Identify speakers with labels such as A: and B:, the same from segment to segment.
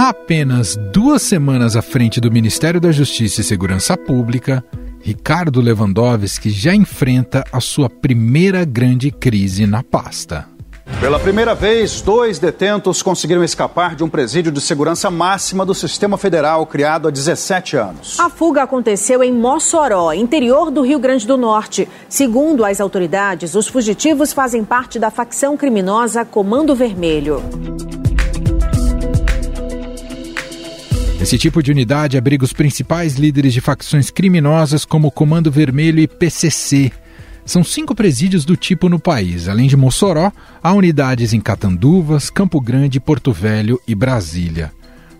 A: Há apenas duas semanas à frente do Ministério da Justiça e Segurança Pública, Ricardo Lewandowski já enfrenta a sua primeira grande crise na pasta.
B: Pela primeira vez, dois detentos conseguiram escapar de um presídio de segurança máxima do sistema federal criado há 17 anos.
C: A fuga aconteceu em Mossoró, interior do Rio Grande do Norte. Segundo as autoridades, os fugitivos fazem parte da facção criminosa Comando Vermelho.
A: Esse tipo de unidade abriga os principais líderes de facções criminosas como Comando Vermelho e PCC. São cinco presídios do tipo no país. Além de Mossoró, há unidades em Catanduvas, Campo Grande, Porto Velho e Brasília.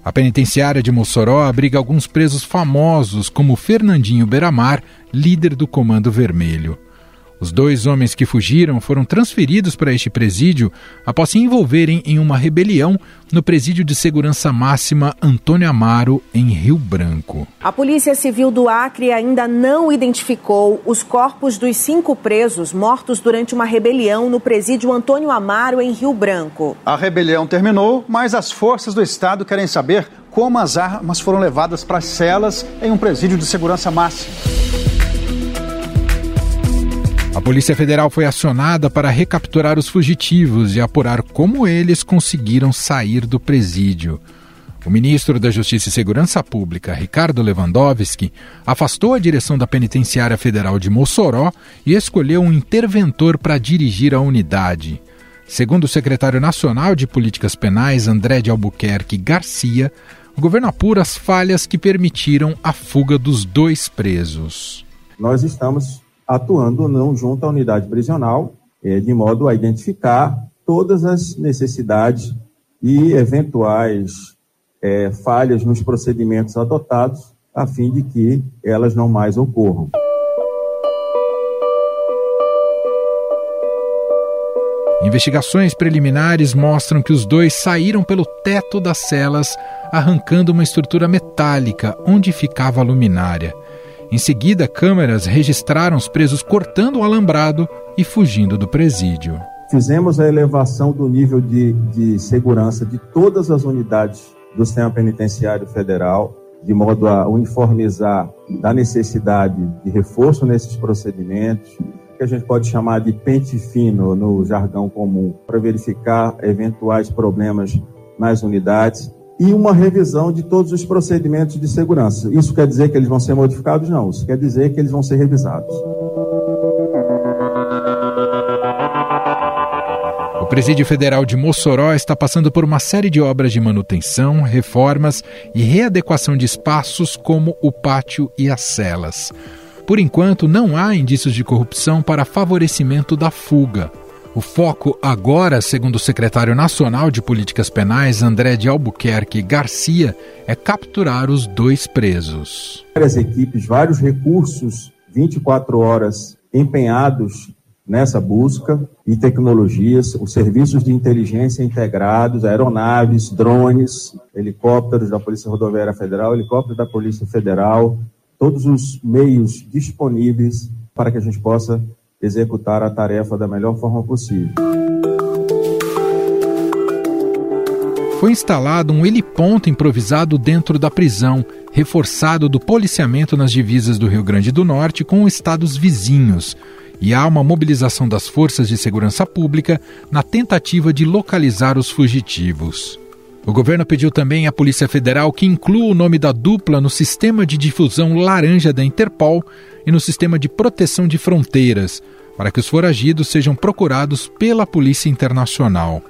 A: A penitenciária de Mossoró abriga alguns presos famosos, como Fernandinho Beramar, líder do Comando Vermelho. Os dois homens que fugiram foram transferidos para este presídio após se envolverem em uma rebelião no presídio de segurança máxima Antônio Amaro, em Rio Branco.
C: A Polícia Civil do Acre ainda não identificou os corpos dos cinco presos mortos durante uma rebelião no presídio Antônio Amaro, em Rio Branco.
B: A rebelião terminou, mas as forças do Estado querem saber como as armas foram levadas para as celas em um presídio de segurança máxima.
A: A Polícia Federal foi acionada para recapturar os fugitivos e apurar como eles conseguiram sair do presídio. O ministro da Justiça e Segurança Pública, Ricardo Lewandowski, afastou a direção da Penitenciária Federal de Mossoró e escolheu um interventor para dirigir a unidade. Segundo o secretário nacional de Políticas Penais, André de Albuquerque Garcia, o governo apura as falhas que permitiram a fuga dos dois presos.
D: Nós estamos atuando não junto à unidade prisional, é, de modo a identificar todas as necessidades e eventuais é, falhas nos procedimentos adotados, a fim de que elas não mais ocorram.
A: Investigações preliminares mostram que os dois saíram pelo teto das celas, arrancando uma estrutura metálica onde ficava a luminária. Em seguida, câmeras registraram os presos cortando o alambrado e fugindo do presídio.
D: Fizemos a elevação do nível de, de segurança de todas as unidades do sistema penitenciário federal, de modo a uniformizar da necessidade de reforço nesses procedimentos, que a gente pode chamar de pente fino no jargão comum, para verificar eventuais problemas nas unidades e uma revisão de todos os procedimentos de segurança. Isso quer dizer que eles vão ser modificados? Não. Isso quer dizer que eles vão ser revisados.
A: O Presídio Federal de Mossoró está passando por uma série de obras de manutenção, reformas e readequação de espaços como o pátio e as celas. Por enquanto, não há indícios de corrupção para favorecimento da fuga. O foco agora, segundo o secretário nacional de Políticas Penais, André de Albuquerque Garcia, é capturar os dois presos.
D: Várias equipes, vários recursos, 24 horas empenhados nessa busca e tecnologias, os serviços de inteligência integrados, aeronaves, drones, helicópteros da Polícia Rodoviária Federal, helicópteros da Polícia Federal, todos os meios disponíveis para que a gente possa executar a tarefa da melhor forma possível.
A: Foi instalado um heliponto improvisado dentro da prisão, reforçado do policiamento nas divisas do Rio Grande do Norte com estados vizinhos. E há uma mobilização das forças de segurança pública na tentativa de localizar os fugitivos. O governo pediu também à Polícia Federal que inclua o nome da dupla no sistema de difusão laranja da Interpol e no sistema de proteção de fronteiras, para que os foragidos sejam procurados pela Polícia Internacional.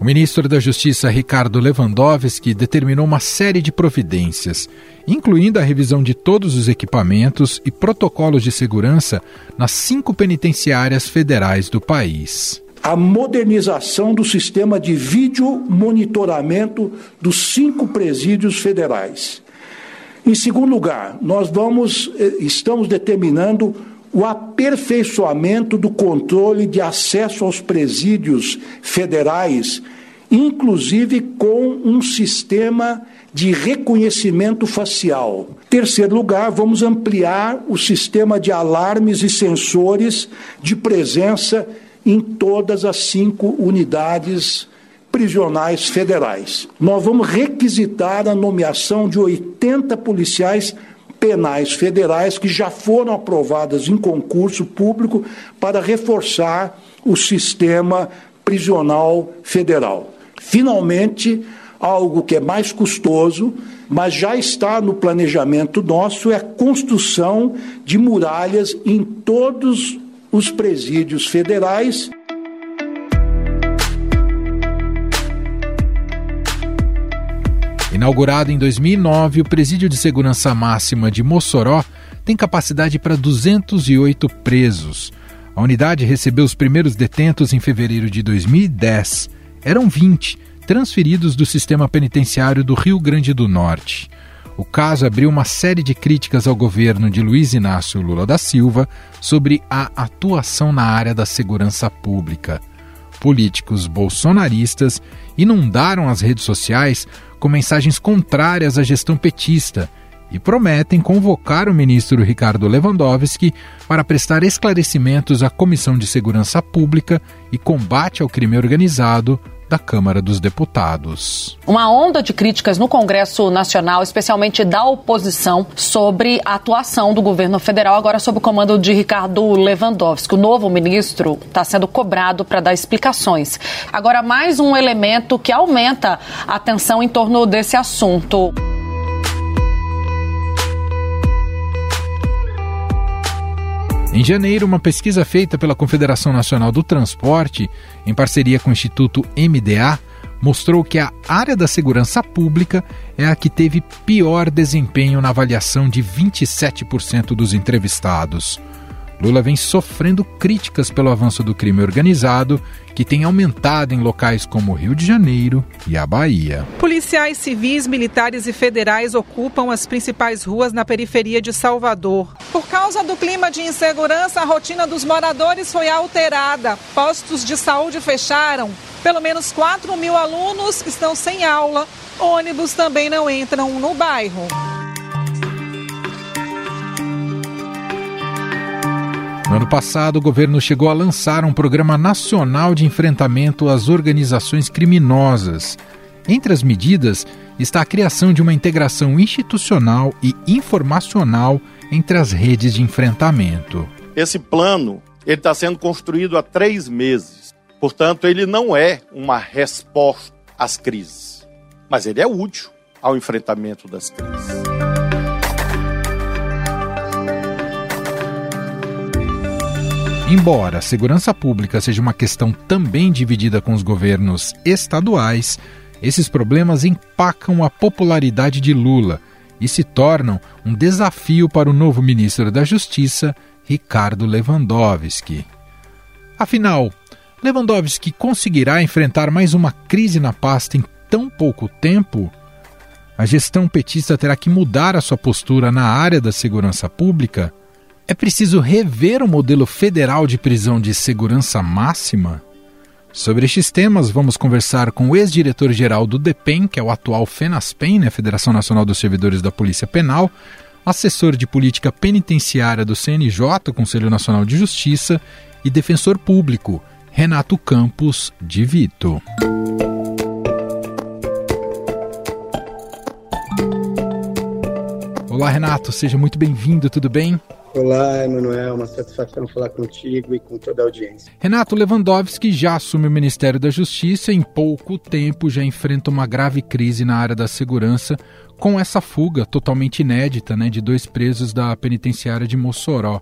A: O ministro da Justiça, Ricardo Lewandowski, determinou uma série de providências, incluindo a revisão de todos os equipamentos e protocolos de segurança nas cinco penitenciárias federais do país
E: a modernização do sistema de vídeo monitoramento dos cinco presídios federais. Em segundo lugar, nós vamos, eh, estamos determinando o aperfeiçoamento do controle de acesso aos presídios federais, inclusive com um sistema de reconhecimento facial. Terceiro lugar, vamos ampliar o sistema de alarmes e sensores de presença em todas as cinco unidades prisionais federais. Nós vamos requisitar a nomeação de 80 policiais penais federais que já foram aprovadas em concurso público para reforçar o sistema prisional federal. Finalmente, algo que é mais custoso, mas já está no planejamento nosso, é a construção de muralhas em todos os presídios federais.
A: Inaugurado em 2009, o Presídio de Segurança Máxima de Mossoró tem capacidade para 208 presos. A unidade recebeu os primeiros detentos em fevereiro de 2010. Eram 20, transferidos do sistema penitenciário do Rio Grande do Norte. O caso abriu uma série de críticas ao governo de Luiz Inácio Lula da Silva sobre a atuação na área da segurança pública. Políticos bolsonaristas inundaram as redes sociais com mensagens contrárias à gestão petista e prometem convocar o ministro Ricardo Lewandowski para prestar esclarecimentos à Comissão de Segurança Pública e Combate ao Crime Organizado da Câmara dos Deputados.
F: Uma onda de críticas no Congresso Nacional, especialmente da oposição, sobre a atuação do governo federal, agora sob o comando de Ricardo Lewandowski. O novo ministro está sendo cobrado para dar explicações. Agora, mais um elemento que aumenta a tensão em torno desse assunto.
A: Em janeiro, uma pesquisa feita pela Confederação Nacional do Transporte, em parceria com o Instituto MDA, mostrou que a área da segurança pública é a que teve pior desempenho na avaliação de 27% dos entrevistados. Lula vem sofrendo críticas pelo avanço do crime organizado, que tem aumentado em locais como Rio de Janeiro e a Bahia.
G: Policiais civis, militares e federais ocupam as principais ruas na periferia de Salvador. Por causa do clima de insegurança, a rotina dos moradores foi alterada. Postos de saúde fecharam. Pelo menos 4 mil alunos estão sem aula. Ônibus também não entram no bairro.
A: No ano passado, o governo chegou a lançar um programa nacional de enfrentamento às organizações criminosas. Entre as medidas está a criação de uma integração institucional e informacional entre as redes de enfrentamento.
H: Esse plano está sendo construído há três meses. Portanto, ele não é uma resposta às crises, mas ele é útil ao enfrentamento das crises.
A: Embora a segurança pública seja uma questão também dividida com os governos estaduais, esses problemas empacam a popularidade de Lula e se tornam um desafio para o novo ministro da Justiça, Ricardo Lewandowski. Afinal, Lewandowski conseguirá enfrentar mais uma crise na pasta em tão pouco tempo? A gestão petista terá que mudar a sua postura na área da segurança pública? É preciso rever o modelo federal de prisão de segurança máxima? Sobre estes temas, vamos conversar com o ex-diretor-geral do DEPEN, que é o atual FENASPEN, né, Federação Nacional dos Servidores da Polícia Penal, assessor de política penitenciária do CNJ, Conselho Nacional de Justiça, e defensor público, Renato Campos de Vito. Olá, Renato, seja muito bem-vindo, tudo bem?
I: Olá, Emanuel, uma satisfação falar contigo e com toda a audiência.
A: Renato Lewandowski já assume o Ministério da Justiça e em pouco tempo já enfrenta uma grave crise na área da segurança com essa fuga totalmente inédita né, de dois presos da penitenciária de Mossoró.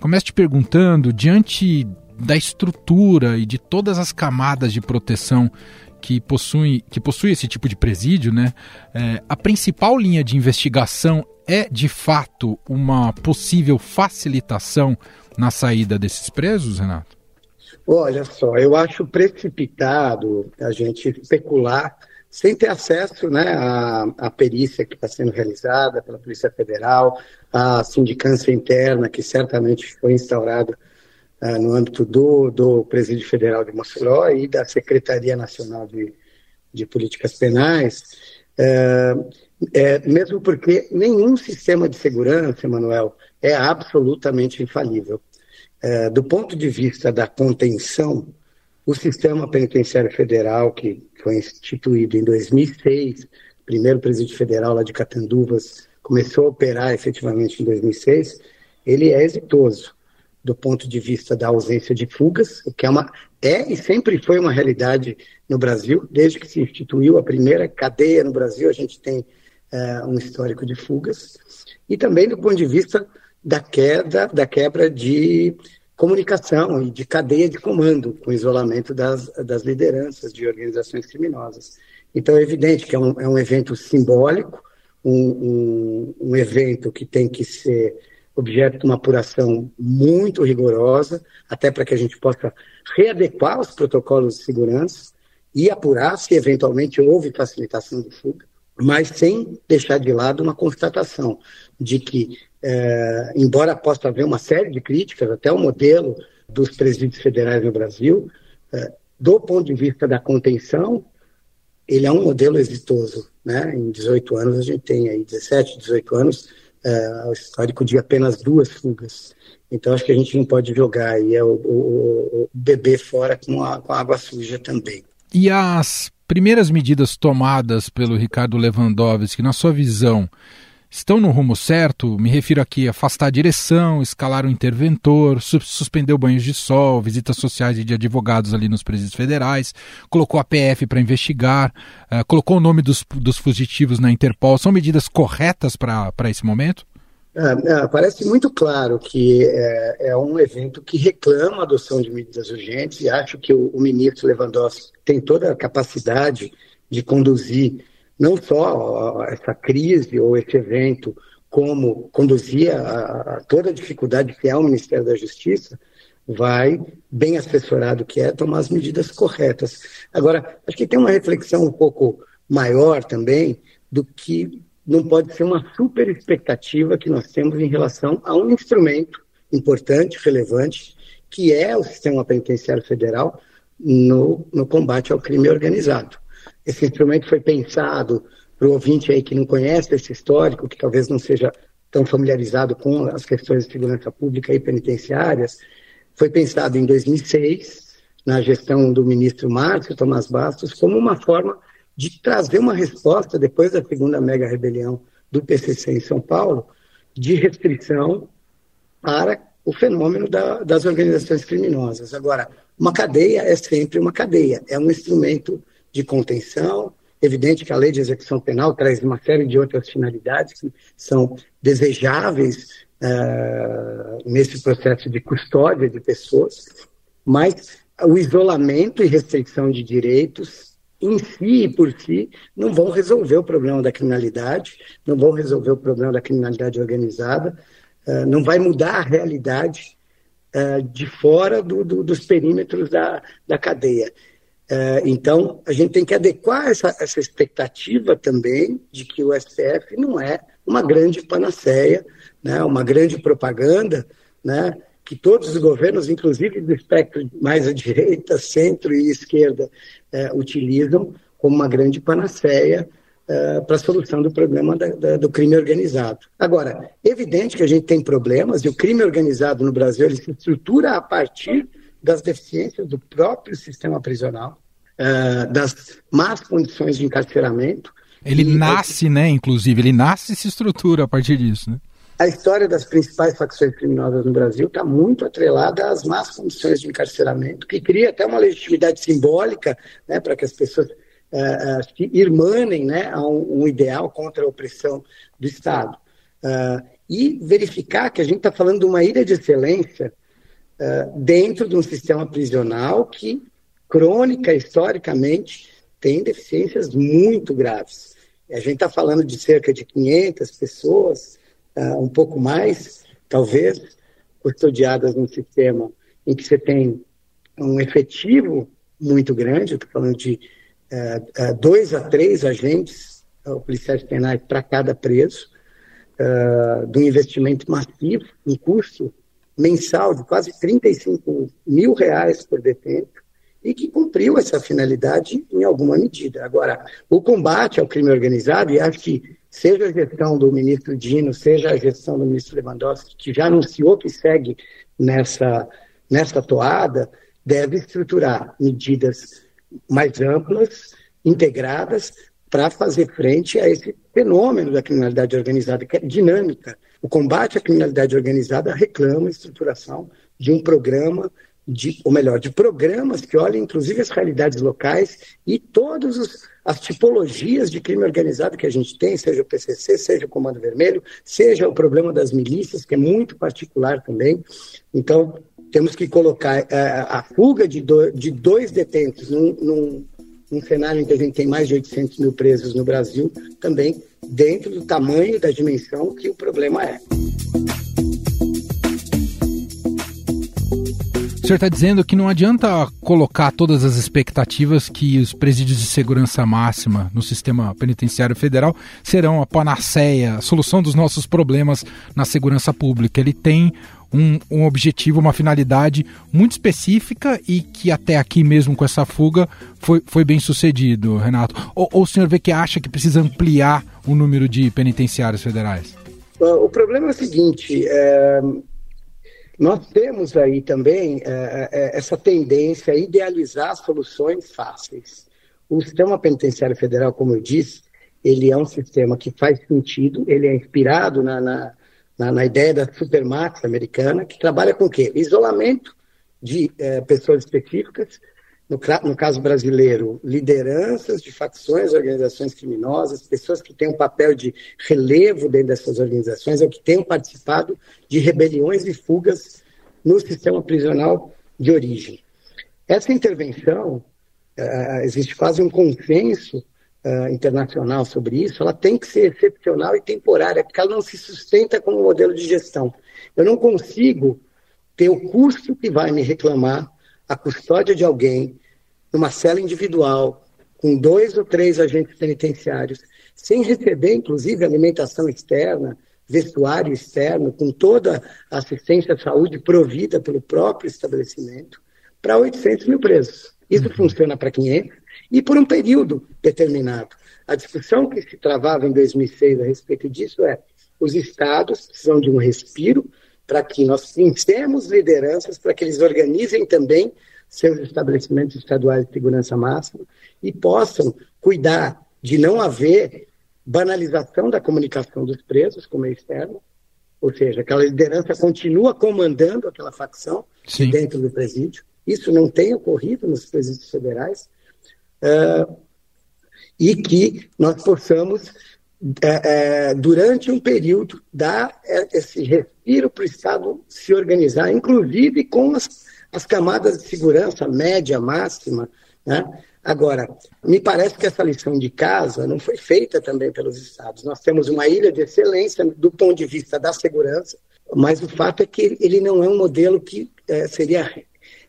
A: Começo te perguntando, diante da estrutura e de todas as camadas de proteção que possui, que possui esse tipo de presídio, né, é, a principal linha de investigação é de fato uma possível facilitação na saída desses presos, Renato?
I: Olha só, eu acho precipitado a gente especular sem ter acesso né, à, à perícia que está sendo realizada pela Polícia Federal, à sindicância interna que certamente foi instaurada uh, no âmbito do, do Presídio Federal de Mossoró e da Secretaria Nacional de, de Políticas Penais. Uh, é, mesmo porque nenhum sistema de segurança, Emanuel, é absolutamente infalível. É, do ponto de vista da contenção, o sistema penitenciário federal, que foi instituído em 2006, o primeiro presídio federal lá de Catanduvas começou a operar efetivamente em 2006, ele é exitoso do ponto de vista da ausência de fugas, o que é uma é e sempre foi uma realidade no Brasil, desde que se instituiu a primeira cadeia no Brasil, a gente tem é, um histórico de fugas, e também do ponto de vista da queda, da quebra de comunicação e de cadeia de comando, com o isolamento das, das lideranças de organizações criminosas. Então é evidente que é um, é um evento simbólico, um, um, um evento que tem que ser objeto de uma apuração muito rigorosa, até para que a gente possa readequar os protocolos de segurança e apurar se eventualmente houve facilitação de fuga, mas sem deixar de lado uma constatação de que, é, embora possa haver uma série de críticas, até o modelo dos presídios federais no Brasil, é, do ponto de vista da contenção, ele é um modelo exitoso. Né? Em 18 anos, a gente tem aí 17, 18 anos, é, o histórico de apenas duas fugas. Então, acho que a gente não pode jogar aí é o, o, o bebê fora com, a, com a água suja também.
A: E as primeiras medidas tomadas pelo Ricardo Lewandowski, na sua visão, estão no rumo certo? Me refiro aqui a afastar a direção, escalar o interventor, su suspendeu banhos de sol, visitas sociais e de advogados ali nos presídios federais, colocou a PF para investigar, uh, colocou o nome dos, dos fugitivos na Interpol. São medidas corretas para esse momento?
I: É, é, parece muito claro que é, é, um evento que reclama a adoção de medidas urgentes e acho que o, o ministro Lewandowski tem toda a capacidade de conduzir não só essa crise ou esse evento, como conduzia a, a toda a dificuldade que é o Ministério da Justiça, vai, bem assessorado que é, tomar as medidas corretas. Agora, acho que tem uma reflexão um pouco maior também do que não pode ser uma super expectativa que nós temos em relação a um instrumento importante, relevante, que é o sistema penitenciário federal no, no combate ao crime organizado. Esse instrumento foi pensado para o ouvinte aí que não conhece esse histórico, que talvez não seja tão familiarizado com as questões de segurança pública e penitenciárias, foi pensado em 2006, na gestão do ministro Márcio Tomás Bastos, como uma forma de trazer uma resposta, depois da segunda mega rebelião do PCC em São Paulo, de restrição para o fenômeno da, das organizações criminosas. Agora, uma cadeia é sempre uma cadeia, é um instrumento de contenção. Evidente que a lei de execução penal traz uma série de outras finalidades que são desejáveis uh, nesse processo de custódia de pessoas, mas o isolamento e restrição de direitos em si e por si não vão resolver o problema da criminalidade, não vão resolver o problema da criminalidade organizada, uh, não vai mudar a realidade uh, de fora do, do, dos perímetros da, da cadeia. É, então, a gente tem que adequar essa, essa expectativa também de que o STF não é uma grande panaceia, né, uma grande propaganda, né, que todos os governos, inclusive do espectro mais à direita, centro e esquerda, é, utilizam como uma grande panaceia é, para a solução do problema da, da, do crime organizado. Agora, evidente que a gente tem problemas e o crime organizado no Brasil ele se estrutura a partir das deficiências do próprio sistema prisional, uh, das más condições de encarceramento.
A: Ele e, nasce, né, inclusive, ele nasce e se estrutura a partir disso, né?
I: A história das principais facções criminosas no Brasil está muito atrelada às más condições de encarceramento, que cria até uma legitimidade simbólica né, para que as pessoas uh, se irmanem né, a um, um, ideal contra a opressão do Estado. Uh, e verificar que a gente está falando de uma ilha de excelência uh, dentro de um sistema prisional que, crônica, historicamente, tem deficiências muito graves. A gente está falando de cerca de 500 pessoas, uh, um pouco mais, talvez, custodiadas num sistema em que você tem um efetivo muito grande, estou falando de uh, dois a três agentes uh, policiais penais para cada preso, uh, de um investimento massivo, um custo mensal de quase 35 mil reais por detento e que cumpriu essa finalidade em alguma medida. Agora, o combate ao crime organizado, e acho que seja a gestão do ministro Dino, seja a gestão do ministro Lewandowski, que já anunciou que segue nessa, nessa toada, deve estruturar medidas mais amplas, integradas para fazer frente a esse fenômeno da criminalidade organizada, que é dinâmica. O combate à criminalidade organizada reclama a estruturação de um programa de, ou melhor, de programas que olhem inclusive as realidades locais e todas as tipologias de crime organizado que a gente tem, seja o PCC, seja o Comando Vermelho, seja o problema das milícias, que é muito particular também. Então, temos que colocar é, a fuga de, do, de dois detentos num, num, num cenário em que a gente tem mais de 800 mil presos no Brasil, também dentro do tamanho e da dimensão que o problema é.
A: Senhor está dizendo que não adianta colocar todas as expectativas que os presídios de segurança máxima no sistema penitenciário federal serão a panaceia, a solução dos nossos problemas na segurança pública. Ele tem um, um, objetivo, uma finalidade muito específica e que até aqui mesmo com essa fuga foi, foi bem sucedido, Renato. Ou, ou o senhor vê que acha que precisa ampliar o número de penitenciários federais?
I: O problema é o seguinte: é, nós temos aí também é, é, essa tendência a idealizar soluções fáceis. O sistema penitenciário federal, como eu disse, ele é um sistema que faz sentido, ele é inspirado na, na, na, na ideia da supermax americana, que trabalha com o quê? Isolamento de pessoas específicas, no, no, caso brasileiro, lideranças de facções, organizações criminosas, pessoas que têm um papel de relevo dentro dessas organizações, ou que tenham participado de rebeliões e fugas no sistema prisional de origem. Essa intervenção, uh, existe quase um consenso uh, internacional sobre isso, ela tem que ser excepcional e temporária, porque ela não se sustenta como modelo de gestão. Eu não consigo ter o custo que vai me reclamar a custódia de alguém numa cela individual, com dois ou três agentes penitenciários, sem receber, inclusive, alimentação externa, vestuário externo, com toda a assistência à saúde provida pelo próprio estabelecimento, para 800 mil presos. Isso uhum. funciona para 500 e por um período determinado. A discussão que se travava em 2006 a respeito disso é os estados precisam de um respiro para que nós pensemos lideranças para que eles organizem também seus estabelecimentos estaduais de segurança máxima e possam cuidar de não haver banalização da comunicação dos presos com o meio externo, ou seja, aquela liderança continua comandando aquela facção Sim. dentro do presídio. Isso não tem ocorrido nos presídios federais. Uh, e que nós possamos é, é, durante um período, dar é, esse respiro para o Estado se organizar, inclusive com as, as camadas de segurança média, máxima. Né? Agora, me parece que essa lição de casa não foi feita também pelos Estados. Nós temos uma ilha de excelência do ponto de vista da segurança, mas o fato é que ele não é um modelo que é, seria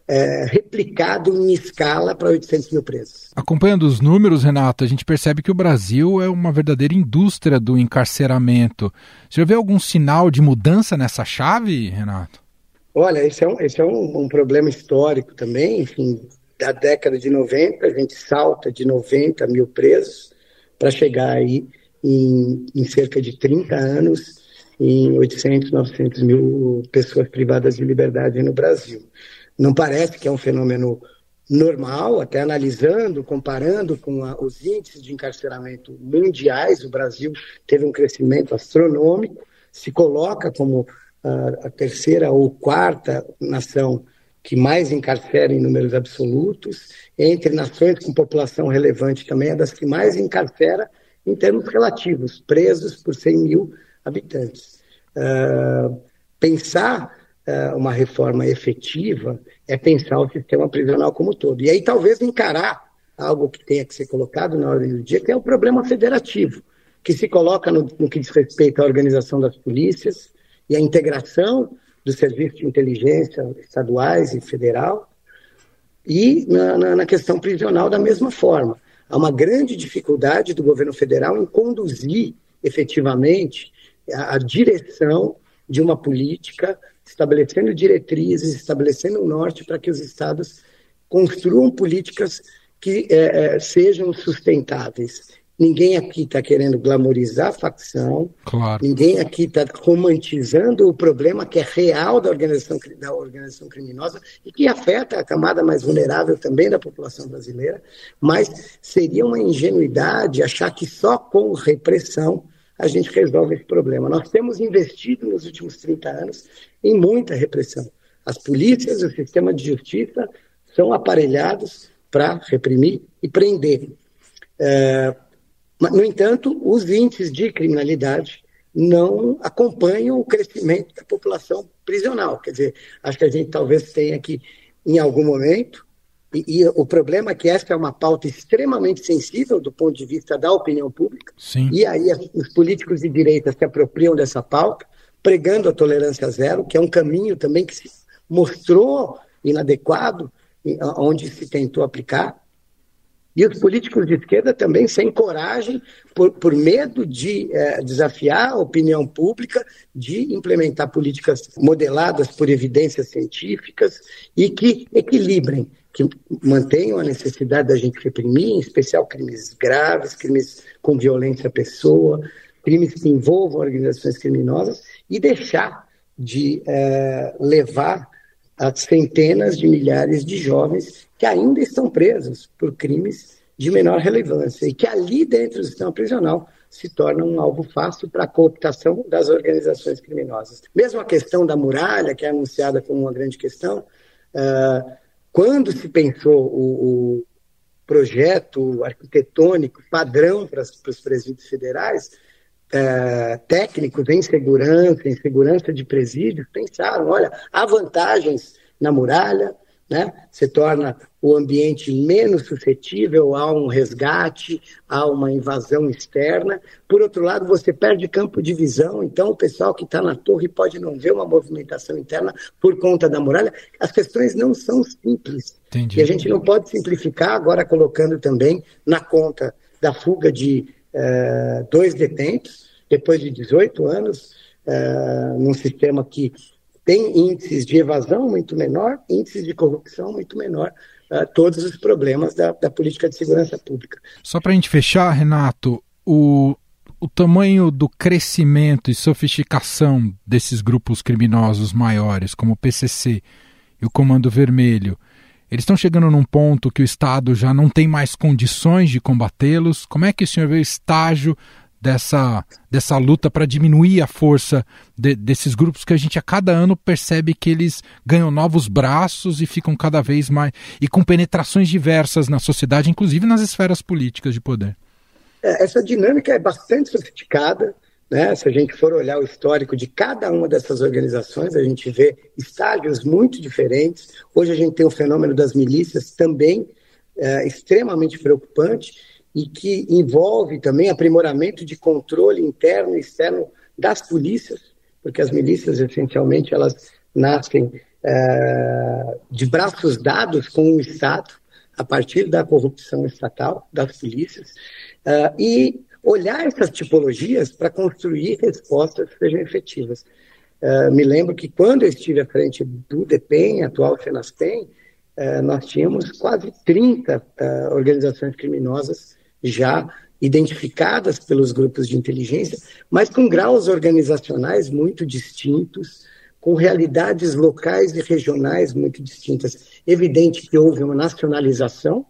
I: é, replicado em escala para 800 mil presos.
A: Acompanhando os números, Renato, a gente percebe que o Brasil é uma verdadeira indústria do encarceramento. Você já vê algum sinal de mudança nessa chave, Renato?
I: Olha, esse é um, esse é um, um problema histórico também. Enfim, da década de 90, a gente salta de 90 mil presos para chegar aí em, em cerca de 30 anos em 800, 900 mil pessoas privadas de liberdade no Brasil. Não parece que é um fenômeno normal, até analisando, comparando com a, os índices de encarceramento mundiais, o Brasil teve um crescimento astronômico, se coloca como a, terceira ou quarta nação que mais encarcera em números absolutos, entre nações com população relevante também é das que mais encarcera em termos relativos, presos por 100 mil habitantes. Uh, pensar uh, uma reforma efetiva é pensar o sistema prisional como um todo. E aí talvez encarar algo que tenha que ser colocado na ordem do dia, que é o problema federativo, que se coloca no, no que diz respeito à organização das polícias e à integração dos serviços de inteligência estaduais e federal, e na, na, na questão prisional da mesma forma. Há uma grande dificuldade do governo federal em conduzir efetivamente a, a direção de uma política estabelecendo diretrizes, estabelecendo um norte para que os estados construam políticas que é, é, sejam sustentáveis. Ninguém aqui está querendo glamorizar a facção.
A: Claro.
I: Ninguém aqui está romantizando o problema que é real da organização, da organização criminosa e que afeta a camada mais vulnerável também da população brasileira. Mas seria uma ingenuidade achar que só com repressão a gente resolve esse problema. Nós temos investido nos últimos 30 anos em muita repressão. As polícias, o sistema de justiça são aparelhados para reprimir e prender. É, no entanto, os índices de criminalidade não acompanham o crescimento da população prisional. Quer dizer, acho que a gente talvez tenha que, em algum momento, e, e, o problema é que essa é uma pauta extremamente sensível do ponto de vista da opinião pública,
A: Sim.
I: e aí os políticos de direita se apropriam dessa pauta, pregando a tolerância zero, que é um caminho também que se mostrou inadequado, onde se tentou aplicar. E os políticos de esquerda também sem coragem, por, por medo de é, desafiar a opinião pública, de implementar políticas modeladas por evidências científicas e que equilibrem, que mantenham a necessidade da gente reprimir, em especial crimes graves, crimes com violência à pessoa, crimes que envolvam organizações criminosas, e deixar de é, levar as centenas de milhares de jovens que ainda estão presos por crimes de menor relevância e que ali dentro do sistema prisional se tornam um alvo fácil para a cooptação das organizações criminosas. Mesmo a questão da muralha, que é anunciada como uma grande questão, uh, quando se pensou o, projeto arquitetônico padrão para os presídios federais, é, técnicos em segurança, em segurança de presídios, pensaram, olha, há vantagens na muralha, né? Se torna o ambiente menos suscetível a um resgate, a uma invasão externa. Por outro lado, você perde campo de visão, então o pessoal que está na torre pode não ver uma movimentação interna por conta da muralha. As questões não são simples.
A: Entendi.
I: E a gente não pode simplificar agora colocando também na conta da fuga de é, dois detentos, depois de 18 anos, é, num sistema que tem índices de evasão muito menor, índices de corrupção muito menor, é, todos os problemas da, da política de segurança pública.
A: Só para a gente fechar, Renato, o, o tamanho do crescimento e sofisticação desses grupos criminosos maiores, como o PCC e o Comando Vermelho, eles estão chegando num ponto que o Estado já não tem mais condições de combatê-los. Como é que o senhor vê o estágio dessa, dessa luta para diminuir a força de, desses grupos que a gente a cada ano percebe que eles ganham novos braços e ficam cada vez mais. e com penetrações diversas na sociedade, inclusive nas esferas políticas de poder?
I: É, essa dinâmica é bastante sofisticada. Né? Se a gente for olhar o histórico de cada uma dessas organizações, a gente vê estágios muito diferentes. Hoje a gente tem o fenômeno das milícias também é, extremamente preocupante e que envolve também aprimoramento de controle interno e externo das polícias, porque as milícias essencialmente elas nascem é, de braços dados com o Estado a partir da corrupção estatal das polícias é, e olhar essas tipologias para construir respostas que sejam efetivas. Uh, me lembro que quando eu estive à frente do DEPEN, atual FENASPEN, uh, nós tínhamos quase 30 uh, organizações criminosas já identificadas pelos grupos de inteligência, mas com graus organizacionais muito distintos, com realidades locais e regionais muito distintas. Evidente que houve uma nacionalização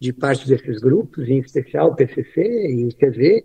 I: de parte desses grupos, em especial o PCC e o.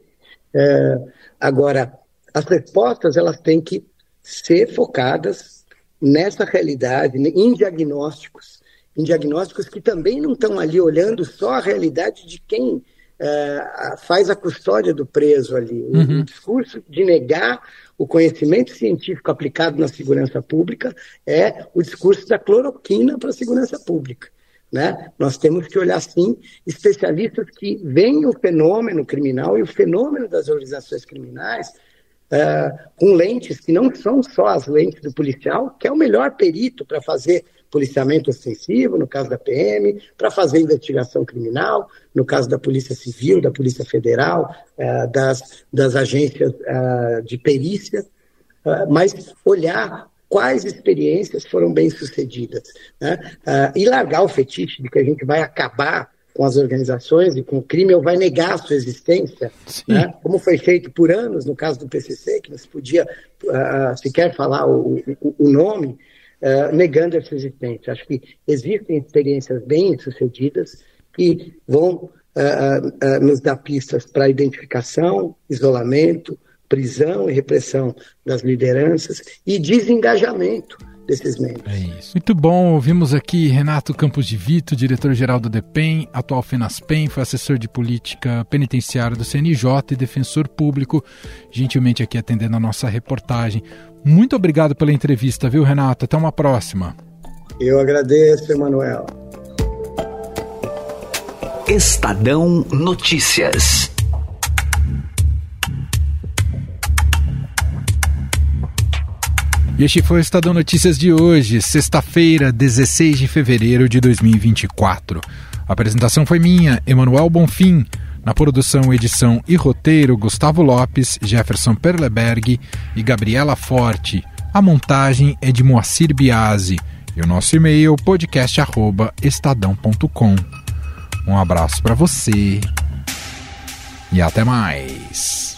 I: É, agora, as respostas elas têm que ser focadas nessa realidade, em diagnósticos, em diagnósticos que também não estão ali olhando só a realidade de quem é, faz a custódia do preso ali. Uhum. O discurso de negar o conhecimento científico aplicado na segurança pública é o discurso da cloroquina para a segurança pública. Né? Nós temos que olhar, sim, especialistas que veem o fenômeno criminal e o fenômeno das organizações criminais uh, com lentes que não são só as lentes do policial, que é o melhor perito para fazer policiamento ostensivo, no caso da PM, para fazer investigação criminal, no caso da Polícia Civil, da Polícia Federal, uh, das, das agências uh, de perícia, mas olhar quais experiências foram bem sucedidas. Né? Uh, e largar o fetiche de que a gente vai acabar com as organizações e com o crime, ou vai negar a sua existência, né? como foi feito por anos no caso do PCC, que não se podia uh, sequer falar o, o, o nome, uh, negando essa existência. Acho que existem experiências bem sucedidas que vão nos dar pistas para identificação, isolamento, prisão e repressão das lideranças e desengajamento desses membros.
A: É isso. Muito bom. Ouvimos aqui Renato Campos de Vito, diretor-geral do DEPEN, atual FENASPEN, foi assessor de política penitenciária do CNJ e defensor público, gentilmente aqui atendendo a nossa reportagem. Muito obrigado pela entrevista, viu, Renato? Até uma próxima.
I: Eu agradeço, Emanuel.
J: Estadão Notícias.
A: Este foi o Estadão Notícias de hoje, sexta-feira, 16 de fevereiro de 2024. A apresentação foi minha, Emanuel Bonfim. Na produção, edição e roteiro, Gustavo Lopes, Jefferson Perleberg e Gabriela Forte. A montagem é de Moacir Biasi. E o nosso e-mail, podcast.estadão.com. Um abraço para você e até mais.